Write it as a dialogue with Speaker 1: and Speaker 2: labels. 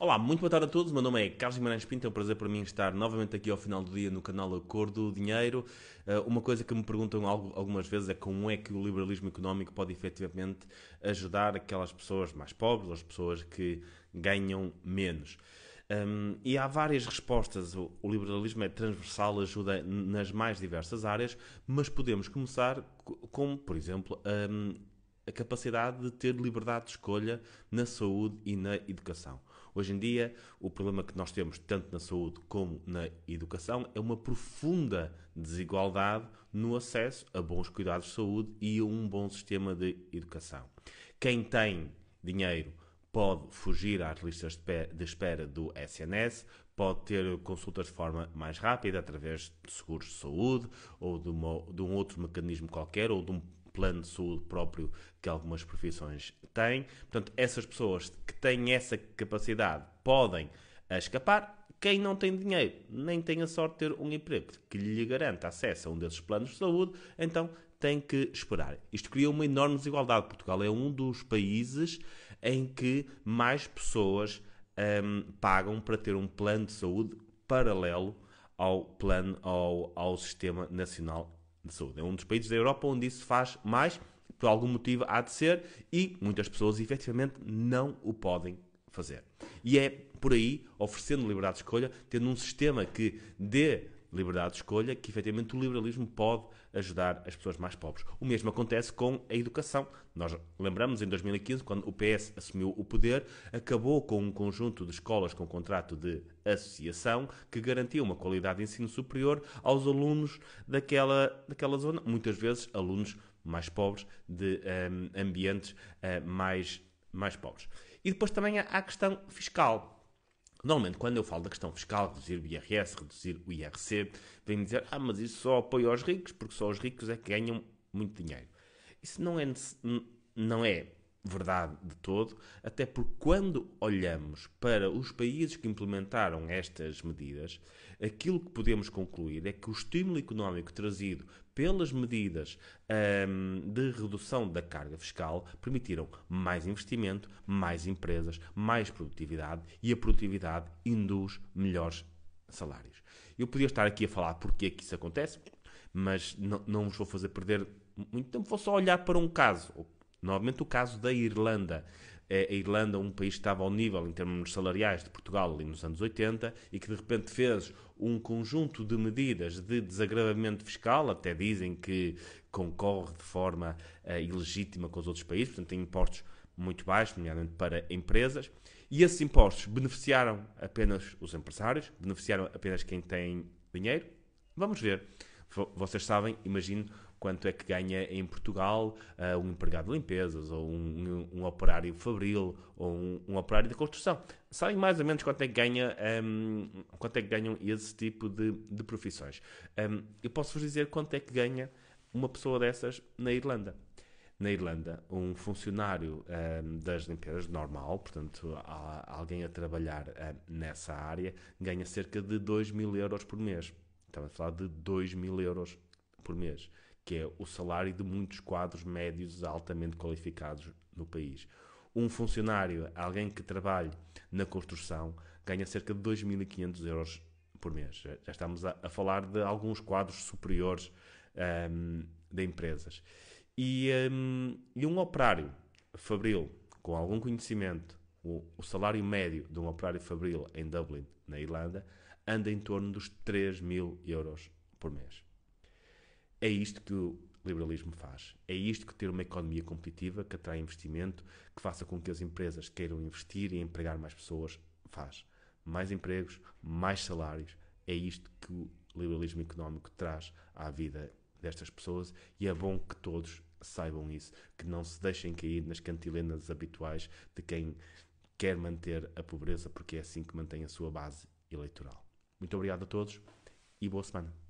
Speaker 1: Olá, muito boa tarde a todos. Meu nome é Carlos Guimarães Pinto. É um prazer para mim estar novamente aqui ao final do dia no canal Acordo Dinheiro. Uh, uma coisa que me perguntam algumas vezes é como é que o liberalismo económico pode efetivamente ajudar aquelas pessoas mais pobres, as pessoas que ganham menos. Um, e há várias respostas. O, o, liberalismo é transversal, ajuda nas mais diversas áreas, mas podemos começar com, por exemplo, um, a capacidade de ter liberdade de escolha na saúde e na educação. Hoje em dia, o problema que nós temos, tanto na saúde como na educação, é uma profunda desigualdade no acesso a bons cuidados de saúde e a um bom sistema de educação. Quem tem dinheiro pode fugir às listas de espera do SNS, pode ter consultas de forma mais rápida através de seguros de saúde ou de, uma, de um outro mecanismo qualquer ou de um plano de saúde próprio que algumas profissões têm. Portanto, essas pessoas que têm essa capacidade podem escapar. Quem não tem dinheiro nem tem a sorte de ter um emprego que lhe garanta acesso a um desses planos de saúde, então tem que esperar. Isto cria uma enorme desigualdade. Portugal é um dos países em que mais pessoas um, pagam para ter um plano de saúde paralelo ao plano ao, ao sistema nacional de saúde. É um dos países da Europa onde isso faz mais, por algum motivo há de ser, e muitas pessoas efetivamente não o podem fazer. E é por aí, oferecendo liberdade de escolha, tendo um sistema que dê liberdade de escolha, que efetivamente o liberalismo pode ajudar as pessoas mais pobres. O mesmo acontece com a educação. Nós lembramos em 2015, quando o PS assumiu o poder, acabou com um conjunto de escolas com contrato de associação que garantia uma qualidade de ensino superior aos alunos daquela, daquela zona, muitas vezes alunos mais pobres de um, ambientes uh, mais, mais pobres. E depois também há a questão fiscal. Normalmente, quando eu falo da questão fiscal, reduzir o IRS, reduzir o IRC, vem-me dizer, ah, mas isso só apoia aos ricos, porque só os ricos é que ganham muito dinheiro. Isso não é, não é verdade de todo, até porque quando olhamos para os países que implementaram estas medidas, aquilo que podemos concluir é que o estímulo económico trazido pelas medidas hum, de redução da carga fiscal permitiram mais investimento, mais empresas, mais produtividade e a produtividade induz melhores salários. Eu podia estar aqui a falar porque é que isso acontece, mas não, não vos vou fazer perder muito tempo, vou só olhar para um caso, Novamente o caso da Irlanda. É, a Irlanda, um país que estava ao nível em termos salariais de Portugal ali nos anos 80 e que de repente fez um conjunto de medidas de desagravamento fiscal, até dizem que concorre de forma uh, ilegítima com os outros países, portanto tem impostos muito baixos, nomeadamente para empresas, e esses impostos beneficiaram apenas os empresários, beneficiaram apenas quem tem dinheiro. Vamos ver. Vocês sabem, imagino, quanto é que ganha em Portugal uh, um empregado de limpezas, ou um, um, um operário fabril, ou um, um, operário de construção. Sabem mais ou menos quanto é que, ganha, um, quanto é que ganham esse tipo de, de profissões. eu posso vos dizer quanto é que ganha uma pessoa dessas na Irlanda. Na Irlanda, um funcionário das limpezas normal, portanto, alguém a trabalhar nessa área, ganha cerca de 2 mil euros por mês. Estamos a falar de 2 mil euros por mês que é o salário de muitos quadros médios altamente qualificados no país. Um funcionário, alguém que trabalhe na construção, ganha cerca de 2.500 euros por mês. Já estamos a, a, falar de alguns quadros superiores um, de empresas. E, um, e, um, operário fabril com algum conhecimento, o, o, salário médio de um operário fabril em Dublin, na Irlanda, anda em torno dos 3 mil euros por mês. É isto que o liberalismo faz. É isto que ter uma economia competitiva, que atrai investimento, que faça com que as empresas queiram investir e empregar mais pessoas, faz. Mais empregos, mais salários. É isto que o liberalismo económico traz à vida destas pessoas e é bom que todos saibam isso, que não se deixem cair nas cantilenas habituais de quem quer manter a pobreza, porque é assim que mantém a sua base eleitoral. Muito obrigado a todos e boa semana.